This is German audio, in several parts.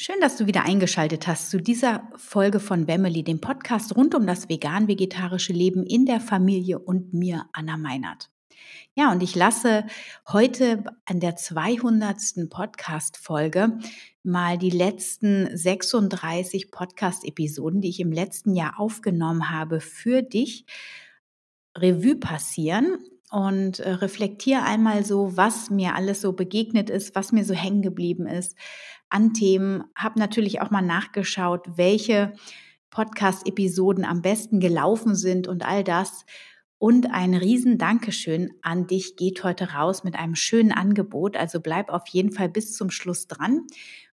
Schön, dass du wieder eingeschaltet hast zu dieser Folge von Wemmeli, dem Podcast rund um das vegan-vegetarische Leben in der Familie und mir, Anna Meinert. Ja, und ich lasse heute an der 200. Podcast-Folge mal die letzten 36 Podcast-Episoden, die ich im letzten Jahr aufgenommen habe, für dich Revue passieren und äh, reflektiere einmal so, was mir alles so begegnet ist, was mir so hängen geblieben ist an Themen. Habe natürlich auch mal nachgeschaut, welche Podcast-Episoden am besten gelaufen sind und all das. Und ein riesen Dankeschön an dich geht heute raus mit einem schönen Angebot. Also bleib auf jeden Fall bis zum Schluss dran.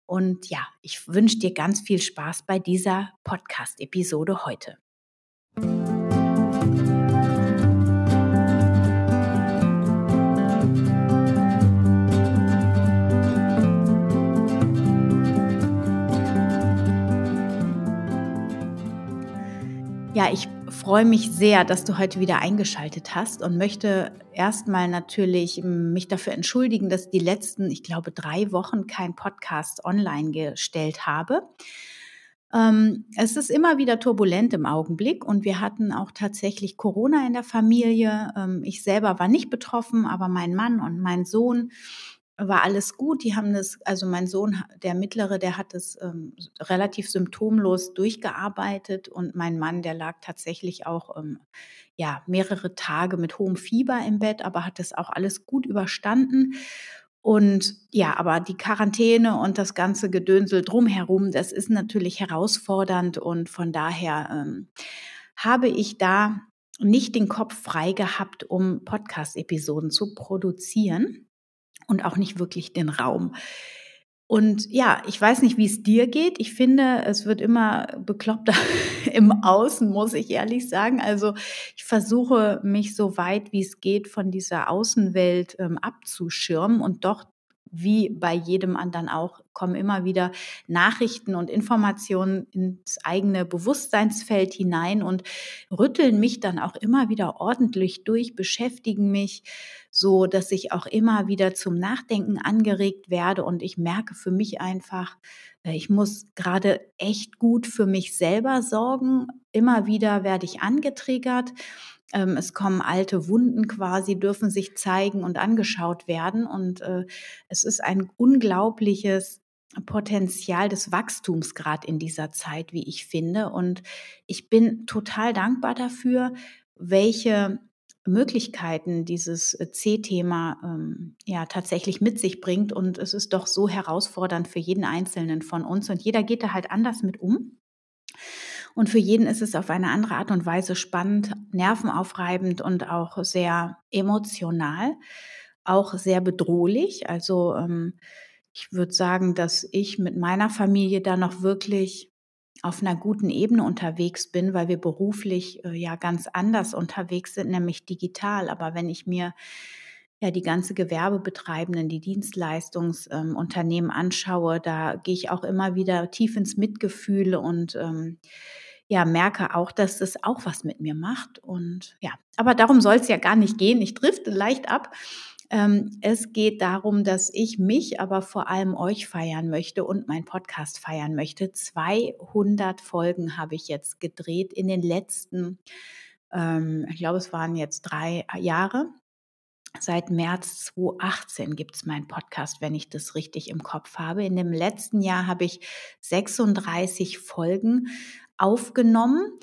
Und ja, ich wünsche dir ganz viel Spaß bei dieser Podcast-Episode heute. Ja, ich freue mich sehr, dass du heute wieder eingeschaltet hast und möchte erstmal natürlich mich dafür entschuldigen, dass die letzten, ich glaube, drei Wochen kein Podcast online gestellt habe. Ähm, es ist immer wieder turbulent im Augenblick und wir hatten auch tatsächlich Corona in der Familie. Ähm, ich selber war nicht betroffen, aber mein Mann und mein Sohn war alles gut. Die haben das, also mein Sohn, der Mittlere, der hat es ähm, relativ symptomlos durchgearbeitet und mein Mann, der lag tatsächlich auch ähm, ja mehrere Tage mit hohem Fieber im Bett, aber hat das auch alles gut überstanden. Und ja, aber die Quarantäne und das ganze Gedönsel drumherum, das ist natürlich herausfordernd und von daher ähm, habe ich da nicht den Kopf frei gehabt, um Podcast-Episoden zu produzieren und auch nicht wirklich den Raum. Und ja, ich weiß nicht, wie es dir geht. Ich finde, es wird immer bekloppter im Außen, muss ich ehrlich sagen. Also ich versuche mich so weit wie es geht von dieser Außenwelt ähm, abzuschirmen und doch wie bei jedem anderen auch, kommen immer wieder Nachrichten und Informationen ins eigene Bewusstseinsfeld hinein und rütteln mich dann auch immer wieder ordentlich durch, beschäftigen mich so, dass ich auch immer wieder zum Nachdenken angeregt werde und ich merke für mich einfach, äh, ich muss gerade echt gut für mich selber sorgen. Immer wieder werde ich angetriggert ähm, es kommen alte Wunden quasi, dürfen sich zeigen und angeschaut werden. Und äh, es ist ein unglaubliches Potenzial des Wachstums gerade in dieser Zeit, wie ich finde. Und ich bin total dankbar dafür, welche Möglichkeiten dieses äh, C-Thema ähm, ja tatsächlich mit sich bringt. Und es ist doch so herausfordernd für jeden Einzelnen von uns. Und jeder geht da halt anders mit um. Und für jeden ist es auf eine andere Art und Weise spannend, nervenaufreibend und auch sehr emotional, auch sehr bedrohlich. Also ähm, ich würde sagen, dass ich mit meiner Familie da noch wirklich auf einer guten Ebene unterwegs bin, weil wir beruflich äh, ja ganz anders unterwegs sind, nämlich digital. Aber wenn ich mir ja die ganze Gewerbebetreibenden, die Dienstleistungsunternehmen ähm, anschaue, da gehe ich auch immer wieder tief ins Mitgefühl und ähm, ja, merke auch, dass das auch was mit mir macht. Und ja, aber darum soll es ja gar nicht gehen. Ich drifte leicht ab. Ähm, es geht darum, dass ich mich, aber vor allem euch feiern möchte und meinen Podcast feiern möchte. 200 Folgen habe ich jetzt gedreht in den letzten, ähm, ich glaube, es waren jetzt drei Jahre. Seit März 2018 gibt es meinen Podcast, wenn ich das richtig im Kopf habe. In dem letzten Jahr habe ich 36 Folgen aufgenommen.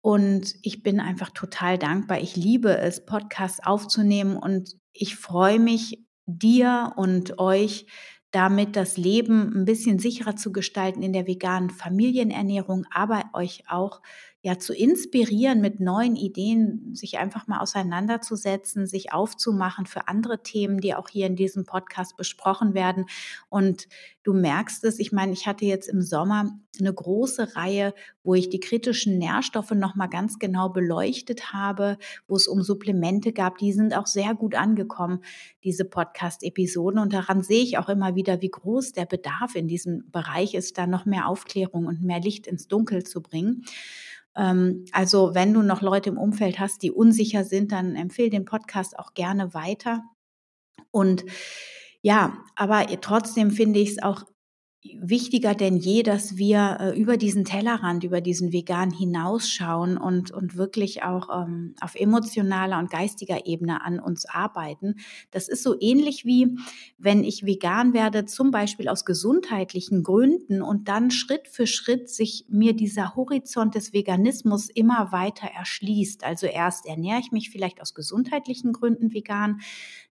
Und ich bin einfach total dankbar. Ich liebe es, Podcasts aufzunehmen und ich freue mich, dir und euch damit das Leben ein bisschen sicherer zu gestalten in der veganen Familienernährung, aber euch auch ja zu inspirieren mit neuen Ideen, sich einfach mal auseinanderzusetzen, sich aufzumachen für andere Themen, die auch hier in diesem Podcast besprochen werden. Und du merkst es, ich meine, ich hatte jetzt im Sommer eine große Reihe, wo ich die kritischen Nährstoffe noch mal ganz genau beleuchtet habe, wo es um Supplemente gab, die sind auch sehr gut angekommen, diese Podcast Episoden und daran sehe ich auch immer wieder, wie groß der Bedarf in diesem Bereich ist, da noch mehr Aufklärung und mehr Licht ins Dunkel zu bringen. Ähm, also wenn du noch Leute im Umfeld hast, die unsicher sind, dann empfehle den Podcast auch gerne weiter. Und ja, aber trotzdem finde ich es auch wichtiger denn je, dass wir äh, über diesen Tellerrand, über diesen Vegan hinausschauen und, und wirklich auch ähm, auf emotionaler und geistiger Ebene an uns arbeiten. Das ist so ähnlich wie, wenn ich vegan werde, zum Beispiel aus gesundheitlichen Gründen und dann Schritt für Schritt sich mir dieser Horizont des Veganismus immer weiter erschließt. Also erst ernähre ich mich vielleicht aus gesundheitlichen Gründen vegan,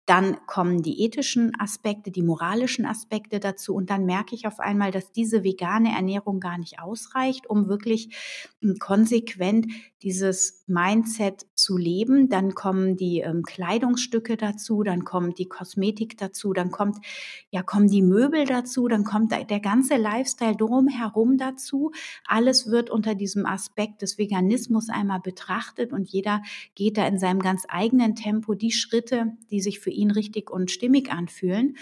dann kommen die ethischen Aspekte, die moralischen Aspekte dazu und dann merke ich auf einmal, dass diese vegane Ernährung gar nicht ausreicht, um wirklich hm, konsequent dieses Mindset zu leben. Dann kommen die ähm, Kleidungsstücke dazu, dann kommt die Kosmetik dazu, dann kommt ja kommen die Möbel dazu, dann kommt der ganze Lifestyle drumherum dazu. Alles wird unter diesem Aspekt des Veganismus einmal betrachtet und jeder geht da in seinem ganz eigenen Tempo die Schritte, die sich für ihn richtig und stimmig anfühlen.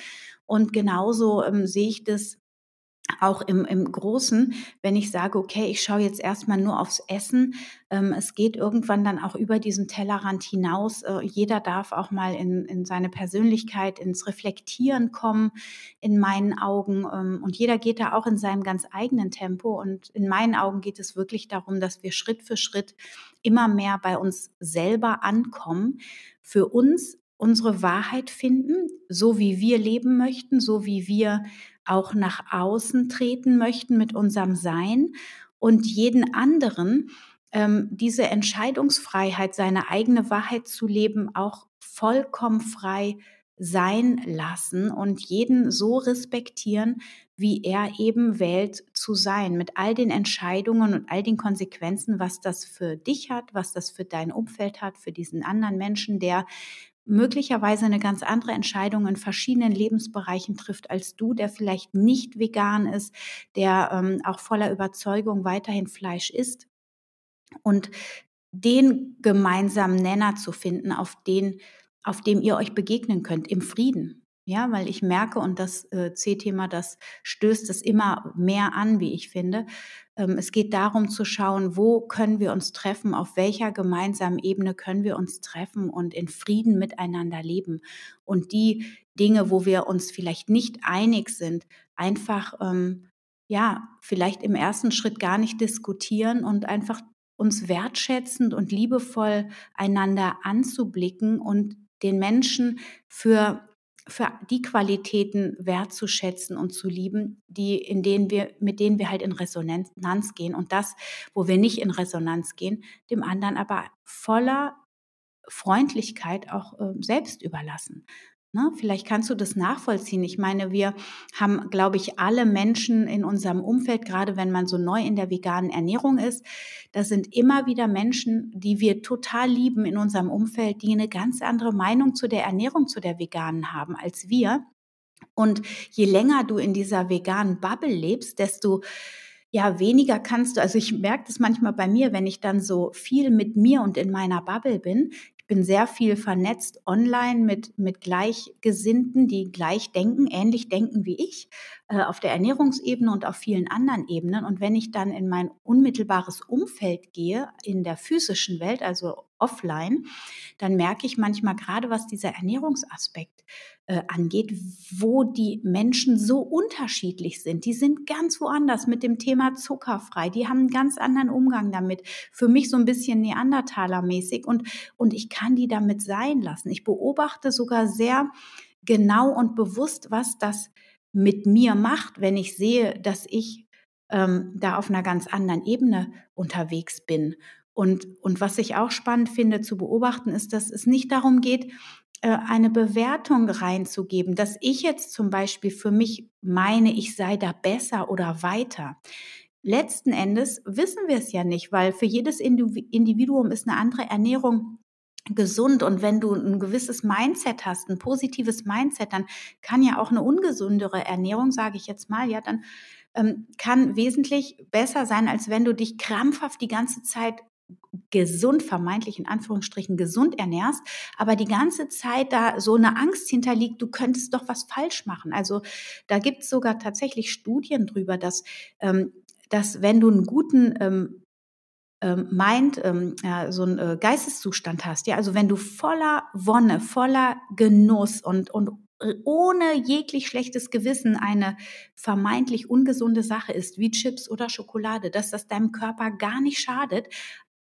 Und genauso ähm, sehe ich das auch im, im Großen, wenn ich sage, okay, ich schaue jetzt erstmal nur aufs Essen. Ähm, es geht irgendwann dann auch über diesen Tellerrand hinaus. Äh, jeder darf auch mal in, in seine Persönlichkeit, ins Reflektieren kommen, in meinen Augen. Ähm, und jeder geht da auch in seinem ganz eigenen Tempo. Und in meinen Augen geht es wirklich darum, dass wir Schritt für Schritt immer mehr bei uns selber ankommen, für uns unsere Wahrheit finden, so wie wir leben möchten, so wie wir auch nach außen treten möchten mit unserem Sein und jeden anderen ähm, diese Entscheidungsfreiheit, seine eigene Wahrheit zu leben, auch vollkommen frei sein lassen und jeden so respektieren, wie er eben wählt zu sein, mit all den Entscheidungen und all den Konsequenzen, was das für dich hat, was das für dein Umfeld hat, für diesen anderen Menschen, der möglicherweise eine ganz andere Entscheidung in verschiedenen Lebensbereichen trifft als du, der vielleicht nicht vegan ist, der ähm, auch voller Überzeugung weiterhin Fleisch isst. Und den gemeinsamen Nenner zu finden, auf den, auf dem ihr euch begegnen könnt, im Frieden. Ja, weil ich merke, und das äh, C-Thema, das stößt es immer mehr an, wie ich finde. Ähm, es geht darum zu schauen, wo können wir uns treffen, auf welcher gemeinsamen Ebene können wir uns treffen und in Frieden miteinander leben. Und die Dinge, wo wir uns vielleicht nicht einig sind, einfach, ähm, ja, vielleicht im ersten Schritt gar nicht diskutieren und einfach uns wertschätzend und liebevoll einander anzublicken und den Menschen für für die Qualitäten wertzuschätzen und zu lieben, die, in denen wir, mit denen wir halt in Resonanz gehen und das, wo wir nicht in Resonanz gehen, dem anderen aber voller Freundlichkeit auch äh, selbst überlassen. Ne? Vielleicht kannst du das nachvollziehen. Ich meine, wir haben, glaube ich, alle Menschen in unserem Umfeld, gerade wenn man so neu in der veganen Ernährung ist, das sind immer wieder Menschen, die wir total lieben in unserem Umfeld, die eine ganz andere Meinung zu der Ernährung, zu der veganen haben als wir. Und je länger du in dieser veganen Bubble lebst, desto ja, weniger kannst du, also ich merke das manchmal bei mir, wenn ich dann so viel mit mir und in meiner Bubble bin, bin sehr viel vernetzt online mit, mit Gleichgesinnten, die gleich denken, ähnlich denken wie ich, äh, auf der Ernährungsebene und auf vielen anderen Ebenen. Und wenn ich dann in mein unmittelbares Umfeld gehe, in der physischen Welt, also offline, dann merke ich manchmal gerade, was dieser Ernährungsaspekt äh, angeht, wo die Menschen so unterschiedlich sind. Die sind ganz woanders mit dem Thema zuckerfrei. Die haben einen ganz anderen Umgang damit. Für mich so ein bisschen Neandertaler-mäßig und, und ich kann die damit sein lassen. Ich beobachte sogar sehr genau und bewusst, was das mit mir macht, wenn ich sehe, dass ich ähm, da auf einer ganz anderen Ebene unterwegs bin. Und, und was ich auch spannend finde zu beobachten, ist, dass es nicht darum geht, eine Bewertung reinzugeben, dass ich jetzt zum Beispiel für mich meine, ich sei da besser oder weiter. Letzten Endes wissen wir es ja nicht, weil für jedes Individuum ist eine andere Ernährung gesund und wenn du ein gewisses Mindset hast, ein positives Mindset, dann kann ja auch eine ungesundere Ernährung, sage ich jetzt mal, ja, dann ähm, kann wesentlich besser sein, als wenn du dich krampfhaft die ganze Zeit gesund, vermeintlich in Anführungsstrichen gesund ernährst, aber die ganze Zeit da so eine Angst hinterliegt, du könntest doch was falsch machen. Also da gibt es sogar tatsächlich Studien drüber, dass, ähm, dass wenn du einen guten ähm, ähm, Mind, ähm, ja, so einen äh, Geisteszustand hast, ja, also wenn du voller Wonne, voller Genuss und, und ohne jeglich schlechtes Gewissen eine vermeintlich ungesunde Sache ist, wie Chips oder Schokolade, dass das deinem Körper gar nicht schadet,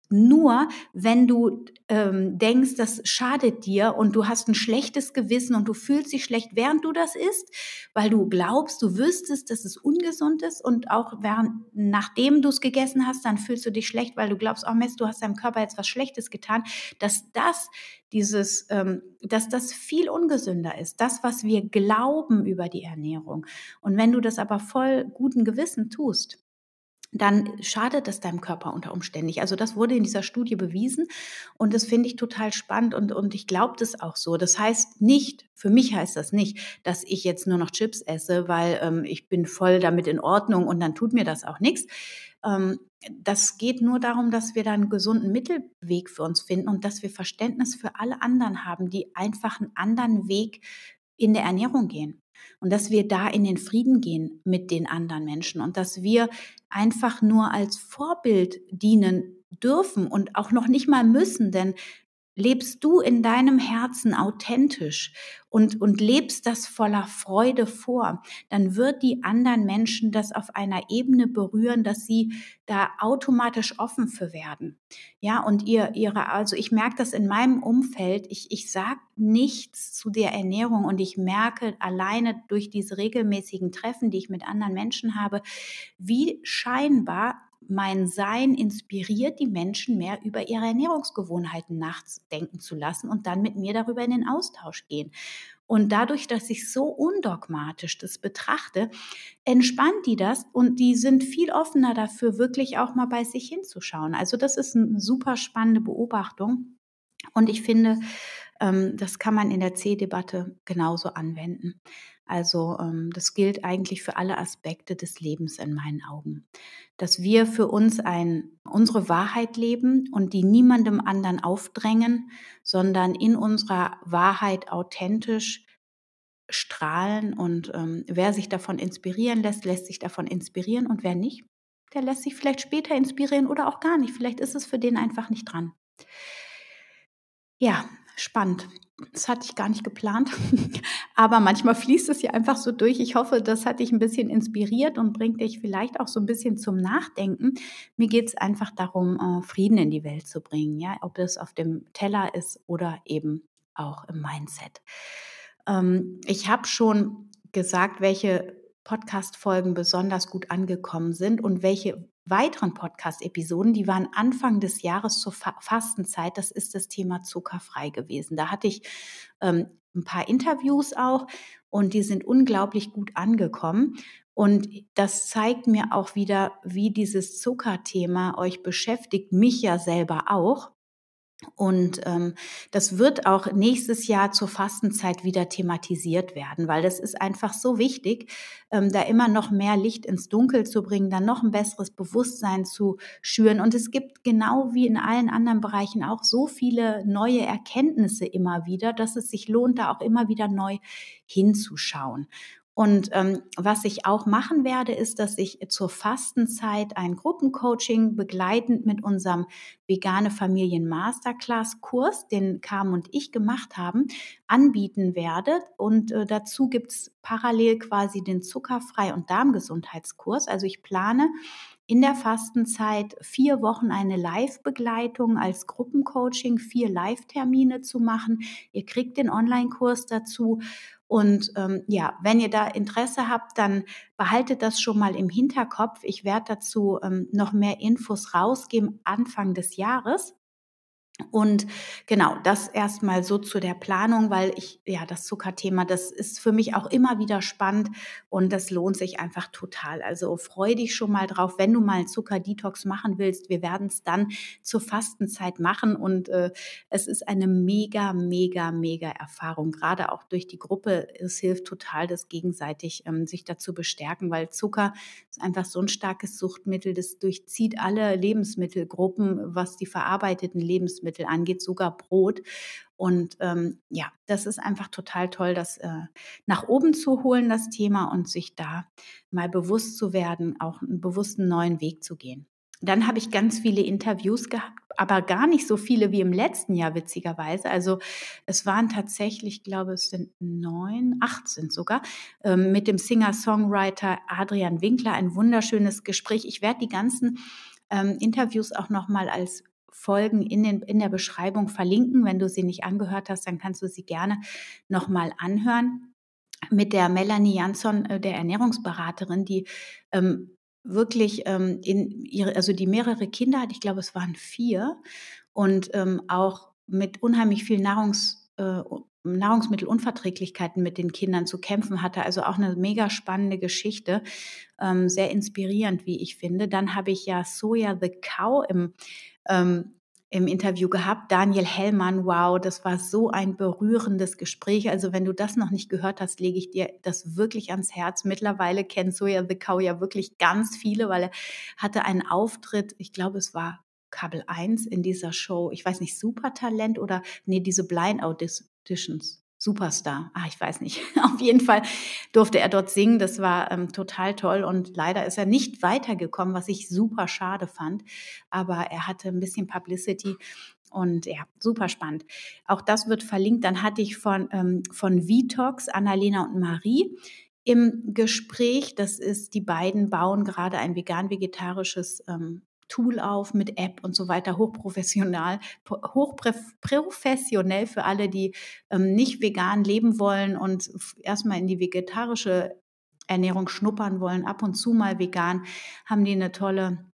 nur wenn du ähm, denkst, das schadet dir und du hast ein schlechtes Gewissen und du fühlst dich schlecht, während du das isst, weil du glaubst, du wüsstest, dass es ungesund ist und auch während, nachdem du es gegessen hast, dann fühlst du dich schlecht, weil du glaubst, oh Mist, du hast deinem Körper jetzt was Schlechtes getan, dass das dieses, ähm, dass das viel ungesünder ist, das, was wir glauben über die Ernährung. Und wenn du das aber voll guten Gewissen tust, dann schadet es deinem Körper unter Umständen nicht. Also das wurde in dieser Studie bewiesen und das finde ich total spannend und, und ich glaube das auch so. Das heißt nicht, für mich heißt das nicht, dass ich jetzt nur noch Chips esse, weil ähm, ich bin voll damit in Ordnung und dann tut mir das auch nichts. Ähm, das geht nur darum, dass wir da einen gesunden Mittelweg für uns finden und dass wir Verständnis für alle anderen haben, die einfach einen anderen Weg in der Ernährung gehen und dass wir da in den Frieden gehen mit den anderen Menschen und dass wir einfach nur als Vorbild dienen dürfen und auch noch nicht mal müssen, denn lebst du in deinem Herzen authentisch und, und lebst das voller Freude vor, dann wird die anderen Menschen das auf einer Ebene berühren, dass sie da automatisch offen für werden. Ja, und ihr, ihre, also ich merke das in meinem Umfeld, ich, ich sage nichts zu der Ernährung und ich merke alleine durch diese regelmäßigen Treffen, die ich mit anderen Menschen habe, wie scheinbar mein Sein inspiriert die Menschen mehr über ihre Ernährungsgewohnheiten nachdenken zu lassen und dann mit mir darüber in den Austausch gehen. Und dadurch, dass ich so undogmatisch das betrachte, entspannt die das und die sind viel offener dafür, wirklich auch mal bei sich hinzuschauen. Also das ist eine super spannende Beobachtung. Und ich finde, ähm, das kann man in der C-Debatte genauso anwenden. Also ähm, das gilt eigentlich für alle Aspekte des Lebens in meinen Augen. Dass wir für uns ein, unsere Wahrheit leben und die niemandem anderen aufdrängen, sondern in unserer Wahrheit authentisch strahlen. Und ähm, wer sich davon inspirieren lässt, lässt sich davon inspirieren. Und wer nicht, der lässt sich vielleicht später inspirieren oder auch gar nicht. Vielleicht ist es für den einfach nicht dran. Ja, spannend. Das hatte ich gar nicht geplant. Aber manchmal fließt es ja einfach so durch. Ich hoffe, das hat dich ein bisschen inspiriert und bringt dich vielleicht auch so ein bisschen zum Nachdenken. Mir geht es einfach darum, äh, Frieden in die Welt zu bringen. Ja, ob es auf dem Teller ist oder eben auch im Mindset. Ähm, ich habe schon gesagt, welche Podcast-Folgen besonders gut angekommen sind und welche weiteren Podcast-Episoden, die waren Anfang des Jahres zur Fastenzeit. Das ist das Thema zuckerfrei gewesen. Da hatte ich ähm, ein paar Interviews auch und die sind unglaublich gut angekommen. Und das zeigt mir auch wieder, wie dieses Zuckerthema euch beschäftigt, mich ja selber auch. Und ähm, das wird auch nächstes Jahr zur Fastenzeit wieder thematisiert werden, weil das ist einfach so wichtig, ähm, da immer noch mehr Licht ins Dunkel zu bringen, dann noch ein besseres Bewusstsein zu schüren. Und es gibt genau wie in allen anderen Bereichen auch so viele neue Erkenntnisse immer wieder, dass es sich lohnt, da auch immer wieder neu hinzuschauen. Und ähm, was ich auch machen werde, ist, dass ich zur Fastenzeit ein Gruppencoaching begleitend mit unserem vegane Familien Masterclass Kurs, den Carmen und ich gemacht haben, anbieten werde. Und äh, dazu gibt's parallel quasi den Zuckerfrei- und Darmgesundheitskurs. Also ich plane in der Fastenzeit vier Wochen eine Live-Begleitung als Gruppencoaching, vier Live-Termine zu machen. Ihr kriegt den Online-Kurs dazu und ähm, ja, wenn ihr da Interesse habt, dann behaltet das schon mal im Hinterkopf. Ich werde dazu ähm, noch mehr Infos rausgeben Anfang des Jahres. Und genau, das erstmal so zu der Planung, weil ich, ja, das Zuckerthema, das ist für mich auch immer wieder spannend und das lohnt sich einfach total. Also freu dich schon mal drauf, wenn du mal einen Zuckerdetox machen willst. Wir werden es dann zur Fastenzeit machen und äh, es ist eine mega, mega, mega Erfahrung. Gerade auch durch die Gruppe. Es hilft total, das gegenseitig ähm, sich dazu bestärken, weil Zucker ist einfach so ein starkes Suchtmittel. Das durchzieht alle Lebensmittelgruppen, was die verarbeiteten Lebensmittel Lebensmittel angeht, sogar Brot. Und ähm, ja, das ist einfach total toll, das äh, nach oben zu holen, das Thema, und sich da mal bewusst zu werden, auch einen bewussten neuen Weg zu gehen. dann habe ich ganz viele Interviews gehabt, aber gar nicht so viele wie im letzten Jahr, witzigerweise. Also es waren tatsächlich, ich glaube, es sind neun, acht sind sogar, ähm, mit dem Singer-Songwriter Adrian Winkler. Ein wunderschönes Gespräch. Ich werde die ganzen ähm, Interviews auch nochmal als Folgen in, den, in der Beschreibung verlinken. Wenn du sie nicht angehört hast, dann kannst du sie gerne nochmal anhören. Mit der Melanie Jansson, äh, der Ernährungsberaterin, die ähm, wirklich ähm, in ihre, also die mehrere Kinder hat, ich glaube, es waren vier, und ähm, auch mit unheimlich viel Nahrungs, äh, Nahrungsmittelunverträglichkeiten mit den Kindern zu kämpfen hatte. Also auch eine mega spannende Geschichte, ähm, sehr inspirierend, wie ich finde. Dann habe ich ja Soja the Cow im ähm, im Interview gehabt. Daniel Hellmann, wow, das war so ein berührendes Gespräch. Also wenn du das noch nicht gehört hast, lege ich dir das wirklich ans Herz. Mittlerweile kennt Soja the Cow ja wirklich ganz viele, weil er hatte einen Auftritt, ich glaube, es war Kabel 1 in dieser Show, ich weiß nicht, Supertalent oder nee, diese Blind Auditions. Superstar. Ah, ich weiß nicht. Auf jeden Fall durfte er dort singen. Das war ähm, total toll. Und leider ist er nicht weitergekommen, was ich super schade fand. Aber er hatte ein bisschen Publicity. Und ja, super spannend. Auch das wird verlinkt. Dann hatte ich von, ähm, von Vitox, Annalena und Marie im Gespräch. Das ist, die beiden bauen gerade ein vegan-vegetarisches ähm, Tool auf mit App und so weiter, hochprofessional, hochprofessionell für alle, die ähm, nicht vegan leben wollen und erstmal in die vegetarische Ernährung schnuppern wollen, ab und zu mal vegan, haben die eine tolle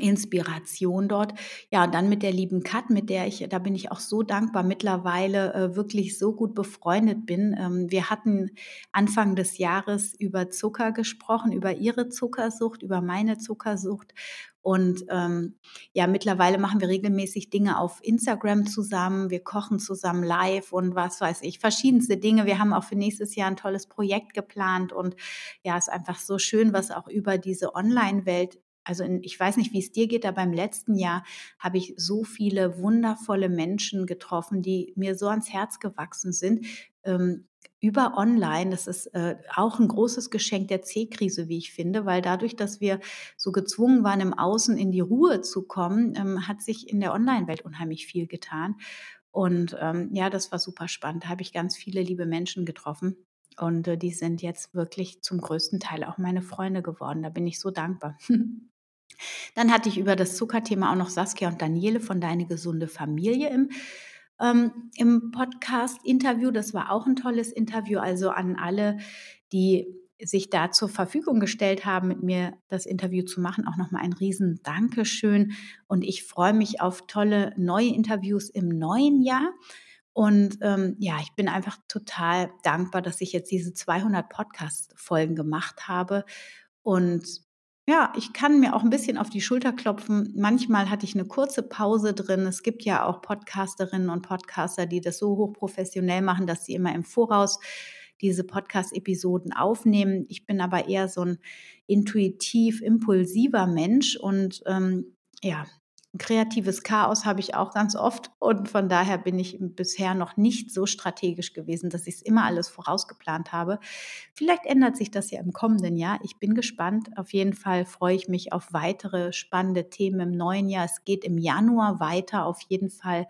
Inspiration dort. Ja, und dann mit der lieben Kat, mit der ich, da bin ich auch so dankbar, mittlerweile äh, wirklich so gut befreundet bin. Ähm, wir hatten Anfang des Jahres über Zucker gesprochen, über ihre Zuckersucht, über meine Zuckersucht. Und ähm, ja, mittlerweile machen wir regelmäßig Dinge auf Instagram zusammen. Wir kochen zusammen live und was weiß ich, verschiedenste Dinge. Wir haben auch für nächstes Jahr ein tolles Projekt geplant und ja, ist einfach so schön, was auch über diese Online-Welt also in, ich weiß nicht, wie es dir geht, aber im letzten Jahr habe ich so viele wundervolle Menschen getroffen, die mir so ans Herz gewachsen sind. Ähm, über Online, das ist äh, auch ein großes Geschenk der C-Krise, wie ich finde, weil dadurch, dass wir so gezwungen waren, im Außen in die Ruhe zu kommen, ähm, hat sich in der Online-Welt unheimlich viel getan. Und ähm, ja, das war super spannend. Da habe ich ganz viele liebe Menschen getroffen. Und äh, die sind jetzt wirklich zum größten Teil auch meine Freunde geworden. Da bin ich so dankbar. Dann hatte ich über das Zuckerthema auch noch Saskia und Daniele von Deine gesunde Familie im, ähm, im Podcast-Interview. Das war auch ein tolles Interview. Also an alle, die sich da zur Verfügung gestellt haben, mit mir das Interview zu machen, auch nochmal ein riesen Dankeschön. Und ich freue mich auf tolle neue Interviews im neuen Jahr. Und ähm, ja, ich bin einfach total dankbar, dass ich jetzt diese 200 Podcast-Folgen gemacht habe. Und ja, ich kann mir auch ein bisschen auf die Schulter klopfen. Manchmal hatte ich eine kurze Pause drin. Es gibt ja auch Podcasterinnen und Podcaster, die das so hochprofessionell machen, dass sie immer im Voraus diese Podcast-Episoden aufnehmen. Ich bin aber eher so ein intuitiv, impulsiver Mensch und ähm, ja, kreatives Chaos habe ich auch ganz oft und von daher bin ich bisher noch nicht so strategisch gewesen, dass ich es immer alles vorausgeplant habe. Vielleicht ändert sich das ja im kommenden Jahr. Ich bin gespannt. Auf jeden Fall freue ich mich auf weitere spannende Themen im neuen Jahr. Es geht im Januar weiter. Auf jeden Fall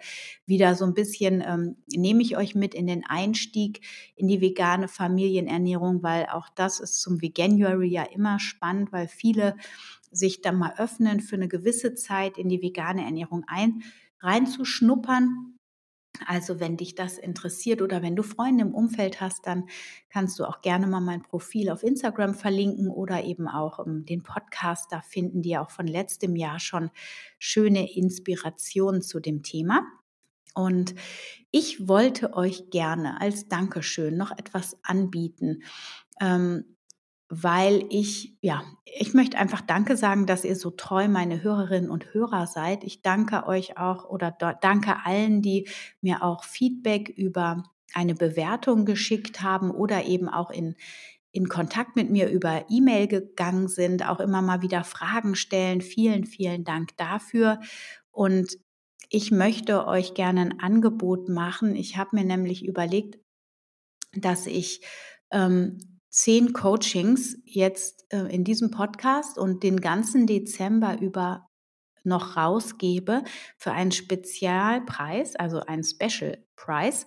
wieder so ein bisschen ähm, nehme ich euch mit in den Einstieg in die vegane Familienernährung, weil auch das ist zum Veganuary ja immer spannend, weil viele sich dann mal öffnen für eine gewisse Zeit in die vegane Ernährung ein, reinzuschnuppern. Also wenn dich das interessiert oder wenn du Freunde im Umfeld hast, dann kannst du auch gerne mal mein Profil auf Instagram verlinken oder eben auch ähm, den Podcast. Da finden die auch von letztem Jahr schon schöne Inspirationen zu dem Thema. Und ich wollte euch gerne als Dankeschön noch etwas anbieten. Ähm, weil ich, ja, ich möchte einfach Danke sagen, dass ihr so treu meine Hörerinnen und Hörer seid. Ich danke euch auch oder danke allen, die mir auch Feedback über eine Bewertung geschickt haben oder eben auch in, in Kontakt mit mir über E-Mail gegangen sind, auch immer mal wieder Fragen stellen. Vielen, vielen Dank dafür. Und ich möchte euch gerne ein Angebot machen. Ich habe mir nämlich überlegt, dass ich ähm, zehn Coachings jetzt äh, in diesem Podcast und den ganzen Dezember über noch rausgebe für einen Spezialpreis, also einen Special Price.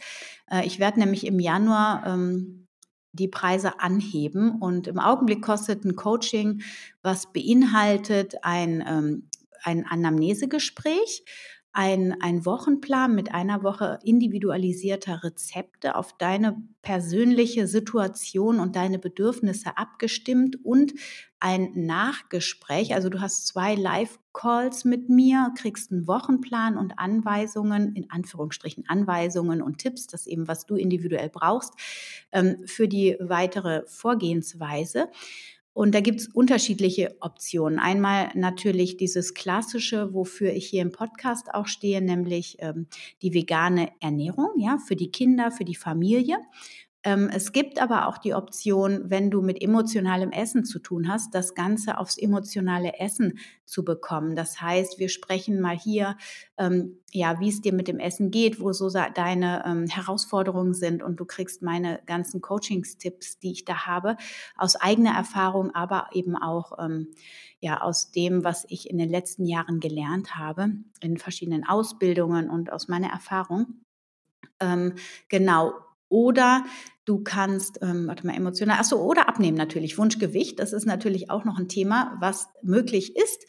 Äh, ich werde nämlich im Januar ähm, die Preise anheben und im Augenblick kostet ein Coaching, was beinhaltet ein, ähm, ein Anamnesegespräch, ein, ein Wochenplan mit einer Woche individualisierter Rezepte auf deine persönliche Situation und deine Bedürfnisse abgestimmt und ein Nachgespräch. Also du hast zwei Live-Calls mit mir, kriegst einen Wochenplan und Anweisungen, in Anführungsstrichen Anweisungen und Tipps, das eben, was du individuell brauchst, ähm, für die weitere Vorgehensweise. Und da gibt es unterschiedliche Optionen. Einmal natürlich dieses klassische, wofür ich hier im Podcast auch stehe, nämlich ähm, die vegane Ernährung, ja, für die Kinder, für die Familie. Ähm, es gibt aber auch die Option, wenn du mit emotionalem Essen zu tun hast, das Ganze aufs emotionale Essen zu bekommen. Das heißt, wir sprechen mal hier, ähm, ja, wie es dir mit dem Essen geht, wo so deine ähm, Herausforderungen sind und du kriegst meine ganzen Coachingstipps, die ich da habe, aus eigener Erfahrung, aber eben auch ähm, ja aus dem, was ich in den letzten Jahren gelernt habe in verschiedenen Ausbildungen und aus meiner Erfahrung. Ähm, genau, oder du kannst, ähm, warte mal, emotional, achso, oder abnehmen natürlich, Wunschgewicht. Das ist natürlich auch noch ein Thema, was möglich ist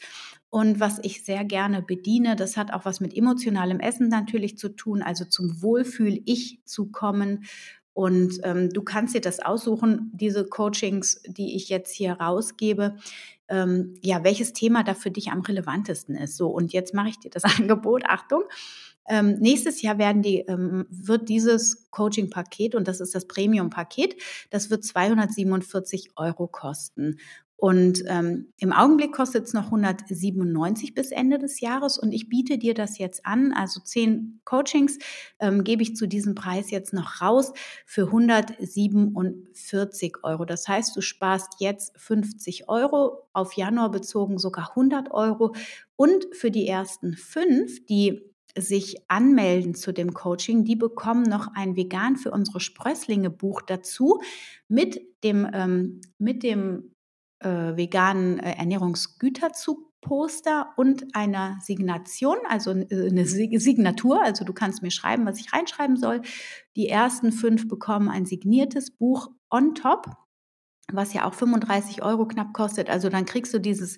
und was ich sehr gerne bediene. Das hat auch was mit emotionalem Essen natürlich zu tun, also zum Wohlfühl-Ich zu kommen. Und ähm, du kannst dir das aussuchen, diese Coachings, die ich jetzt hier rausgebe, ähm, ja, welches Thema da für dich am relevantesten ist. So, und jetzt mache ich dir das Angebot, Achtung. Ähm, nächstes Jahr werden die, ähm, wird dieses Coaching-Paket, und das ist das Premium-Paket, das wird 247 Euro kosten. Und ähm, im Augenblick kostet es noch 197 bis Ende des Jahres und ich biete dir das jetzt an. Also zehn Coachings ähm, gebe ich zu diesem Preis jetzt noch raus für 147 Euro. Das heißt, du sparst jetzt 50 Euro, auf Januar bezogen sogar 100 Euro. Und für die ersten fünf, die sich anmelden zu dem Coaching, die bekommen noch ein Vegan für unsere Sprösslinge Buch dazu mit dem, ähm, mit dem äh, veganen äh, Ernährungsgüterzug Poster und einer Signation, also äh, eine Signatur. Also du kannst mir schreiben, was ich reinschreiben soll. Die ersten fünf bekommen ein signiertes Buch on top was ja auch 35 Euro knapp kostet. Also dann kriegst du dieses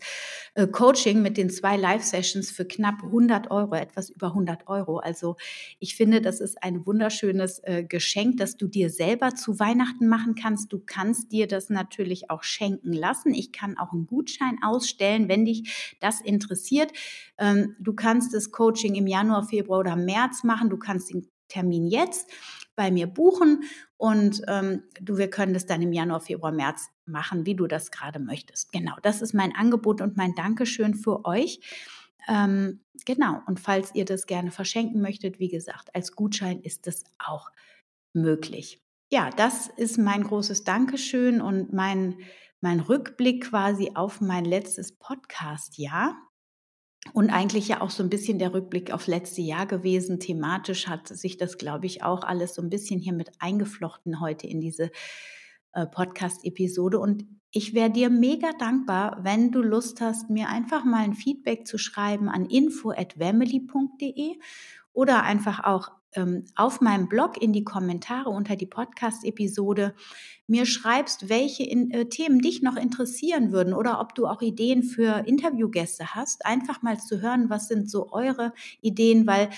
äh, Coaching mit den zwei Live-Sessions für knapp 100 Euro, etwas über 100 Euro. Also ich finde, das ist ein wunderschönes äh, Geschenk, das du dir selber zu Weihnachten machen kannst. Du kannst dir das natürlich auch schenken lassen. Ich kann auch einen Gutschein ausstellen, wenn dich das interessiert. Ähm, du kannst das Coaching im Januar, Februar oder März machen. Du kannst den Termin jetzt bei mir buchen und ähm, du, wir können das dann im Januar, Februar, März machen, wie du das gerade möchtest. Genau, das ist mein Angebot und mein Dankeschön für euch. Ähm, genau, und falls ihr das gerne verschenken möchtet, wie gesagt, als Gutschein ist das auch möglich. Ja, das ist mein großes Dankeschön und mein, mein Rückblick quasi auf mein letztes Podcast-Jahr und eigentlich ja auch so ein bisschen der Rückblick aufs letzte Jahr gewesen. Thematisch hat sich das, glaube ich, auch alles so ein bisschen hier mit eingeflochten heute in diese äh, Podcast-Episode. Und ich wäre dir mega dankbar, wenn du Lust hast, mir einfach mal ein Feedback zu schreiben an info@family.de oder einfach auch ähm, auf meinem Blog in die Kommentare unter die Podcast-Episode mir schreibst, welche in, äh, Themen dich noch interessieren würden oder ob du auch Ideen für Interviewgäste hast, einfach mal zu hören, was sind so eure Ideen, weil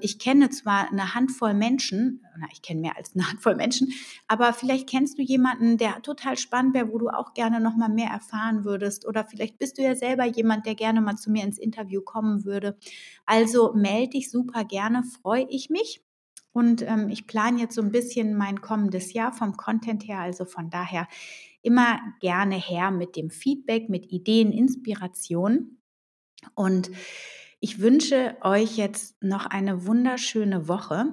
ich kenne zwar eine Handvoll Menschen, na, ich kenne mehr als eine Handvoll Menschen, aber vielleicht kennst du jemanden, der total spannend wäre, wo du auch gerne noch mal mehr erfahren würdest oder vielleicht bist du ja selber jemand, der gerne mal zu mir ins Interview kommen würde. Also melde dich super gerne, freue ich mich. Und ähm, ich plane jetzt so ein bisschen mein kommendes Jahr vom Content her. Also von daher immer gerne her mit dem Feedback, mit Ideen, Inspiration. Und ich wünsche euch jetzt noch eine wunderschöne Woche.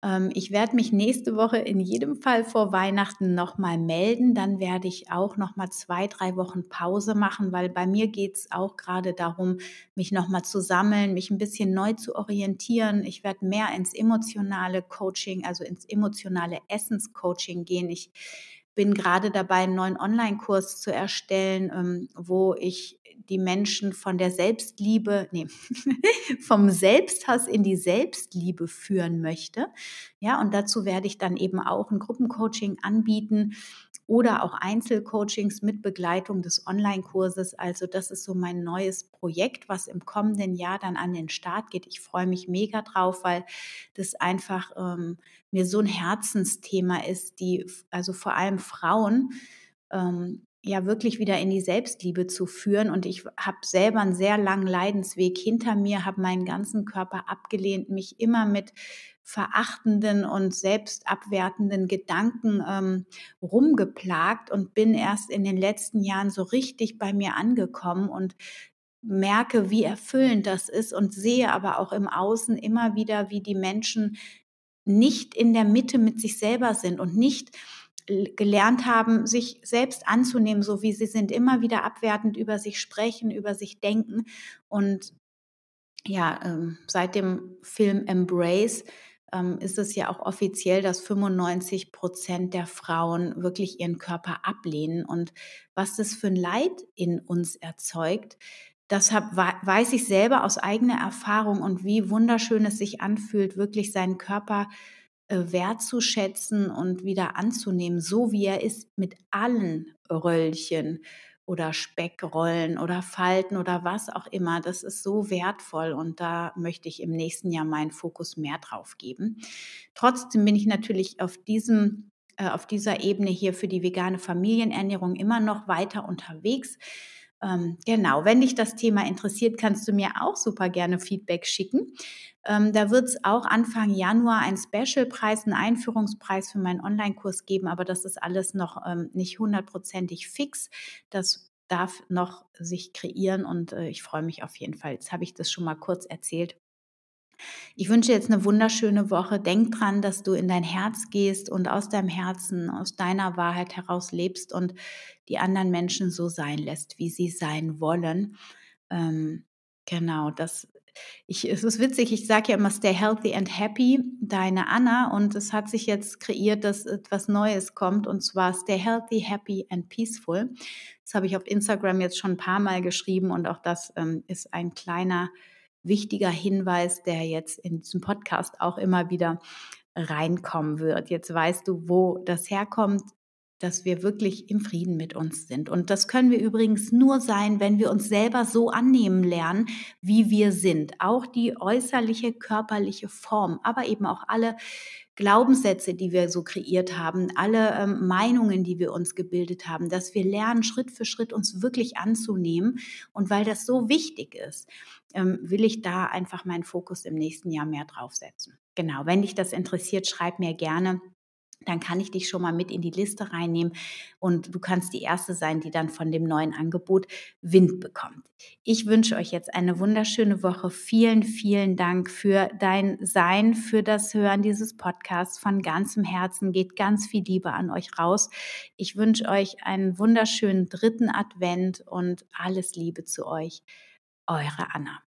Ähm, ich werde mich nächste Woche in jedem Fall vor Weihnachten nochmal melden. Dann werde ich auch nochmal zwei, drei Wochen Pause machen, weil bei mir geht es auch gerade darum, mich nochmal zu sammeln, mich ein bisschen neu zu orientieren. Ich werde mehr ins emotionale Coaching, also ins emotionale Essenscoaching gehen. Ich bin gerade dabei, einen neuen Online-Kurs zu erstellen, ähm, wo ich die Menschen von der Selbstliebe, nee, vom Selbsthass in die Selbstliebe führen möchte. Ja, und dazu werde ich dann eben auch ein Gruppencoaching anbieten oder auch Einzelcoachings mit Begleitung des Online-Kurses. Also das ist so mein neues Projekt, was im kommenden Jahr dann an den Start geht. Ich freue mich mega drauf, weil das einfach ähm, mir so ein Herzensthema ist, die also vor allem Frauen ähm, ja wirklich wieder in die Selbstliebe zu führen. Und ich habe selber einen sehr langen Leidensweg hinter mir, habe meinen ganzen Körper abgelehnt, mich immer mit verachtenden und selbstabwertenden Gedanken ähm, rumgeplagt und bin erst in den letzten Jahren so richtig bei mir angekommen und merke, wie erfüllend das ist und sehe aber auch im Außen immer wieder, wie die Menschen nicht in der Mitte mit sich selber sind und nicht gelernt haben, sich selbst anzunehmen, so wie sie sind, immer wieder abwertend über sich sprechen, über sich denken. Und ja, ähm, seit dem Film Embrace ähm, ist es ja auch offiziell, dass 95 Prozent der Frauen wirklich ihren Körper ablehnen. Und was das für ein Leid in uns erzeugt, Deshalb weiß ich selber aus eigener Erfahrung und wie wunderschön es sich anfühlt, wirklich seinen Körper äh, wertzuschätzen und wieder anzunehmen, so wie er ist, mit allen Röllchen oder Speckrollen oder Falten oder was auch immer. Das ist so wertvoll und da möchte ich im nächsten Jahr meinen Fokus mehr drauf geben. Trotzdem bin ich natürlich auf diesem äh, auf dieser Ebene hier für die vegane Familienernährung immer noch weiter unterwegs. Ähm, genau, wenn dich das Thema interessiert, kannst du mir auch super gerne Feedback schicken. Ähm, da wird es auch Anfang Januar einen Specialpreis, einen Einführungspreis für meinen Online-Kurs geben, aber das ist alles noch ähm, nicht hundertprozentig fix. Das darf noch sich kreieren und äh, ich freue mich auf jeden Fall. Jetzt habe ich das schon mal kurz erzählt. Ich wünsche jetzt eine wunderschöne Woche. Denk dran, dass du in dein Herz gehst und aus deinem Herzen, aus deiner Wahrheit heraus lebst und die anderen Menschen so sein lässt, wie sie sein wollen. Ähm, genau, das. Ich, es ist witzig, ich sage ja immer Stay healthy and happy, deine Anna, und es hat sich jetzt kreiert, dass etwas Neues kommt, und zwar Stay healthy, happy and peaceful. Das habe ich auf Instagram jetzt schon ein paar Mal geschrieben und auch das ähm, ist ein kleiner wichtiger Hinweis, der jetzt in diesem Podcast auch immer wieder reinkommen wird. Jetzt weißt du, wo das herkommt, dass wir wirklich im Frieden mit uns sind. Und das können wir übrigens nur sein, wenn wir uns selber so annehmen lernen, wie wir sind. Auch die äußerliche körperliche Form, aber eben auch alle Glaubenssätze, die wir so kreiert haben, alle ähm, Meinungen, die wir uns gebildet haben, dass wir lernen, Schritt für Schritt uns wirklich anzunehmen. Und weil das so wichtig ist, ähm, will ich da einfach meinen Fokus im nächsten Jahr mehr draufsetzen. Genau, wenn dich das interessiert, schreib mir gerne dann kann ich dich schon mal mit in die Liste reinnehmen und du kannst die Erste sein, die dann von dem neuen Angebot Wind bekommt. Ich wünsche euch jetzt eine wunderschöne Woche. Vielen, vielen Dank für dein Sein, für das Hören dieses Podcasts. Von ganzem Herzen geht ganz viel Liebe an euch raus. Ich wünsche euch einen wunderschönen dritten Advent und alles Liebe zu euch. Eure Anna.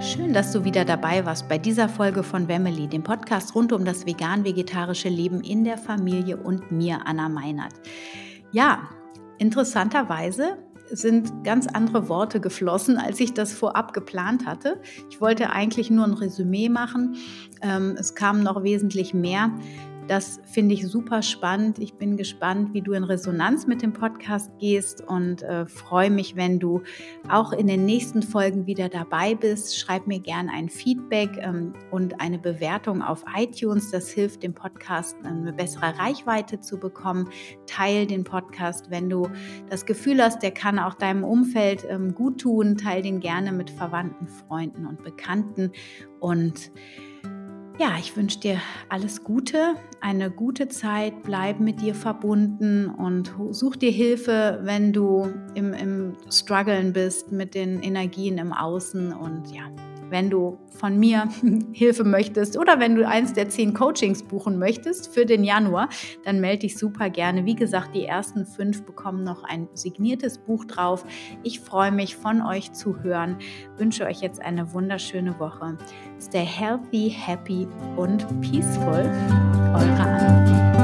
Schön, dass du wieder dabei warst bei dieser Folge von Wemmeli, dem Podcast rund um das vegan-vegetarische Leben in der Familie und mir, Anna Meinert. Ja, interessanterweise sind ganz andere Worte geflossen, als ich das vorab geplant hatte. Ich wollte eigentlich nur ein Resümee machen. Ähm, es kam noch wesentlich mehr. Das finde ich super spannend. Ich bin gespannt, wie du in Resonanz mit dem Podcast gehst und äh, freue mich, wenn du auch in den nächsten Folgen wieder dabei bist. Schreib mir gerne ein Feedback ähm, und eine Bewertung auf iTunes. Das hilft dem Podcast, eine bessere Reichweite zu bekommen. Teil den Podcast, wenn du das Gefühl hast, der kann auch deinem Umfeld ähm, gut tun. Teil den gerne mit Verwandten, Freunden und Bekannten und ja, ich wünsche dir alles Gute, eine gute Zeit, bleib mit dir verbunden und such dir Hilfe, wenn du im, im Struggeln bist mit den Energien im Außen. Und ja, wenn du von mir Hilfe möchtest oder wenn du eins der zehn Coachings buchen möchtest für den Januar, dann melde dich super gerne. Wie gesagt, die ersten fünf bekommen noch ein signiertes Buch drauf. Ich freue mich, von euch zu hören. Wünsche euch jetzt eine wunderschöne Woche. Stay healthy, happy und peaceful. Eure Anne.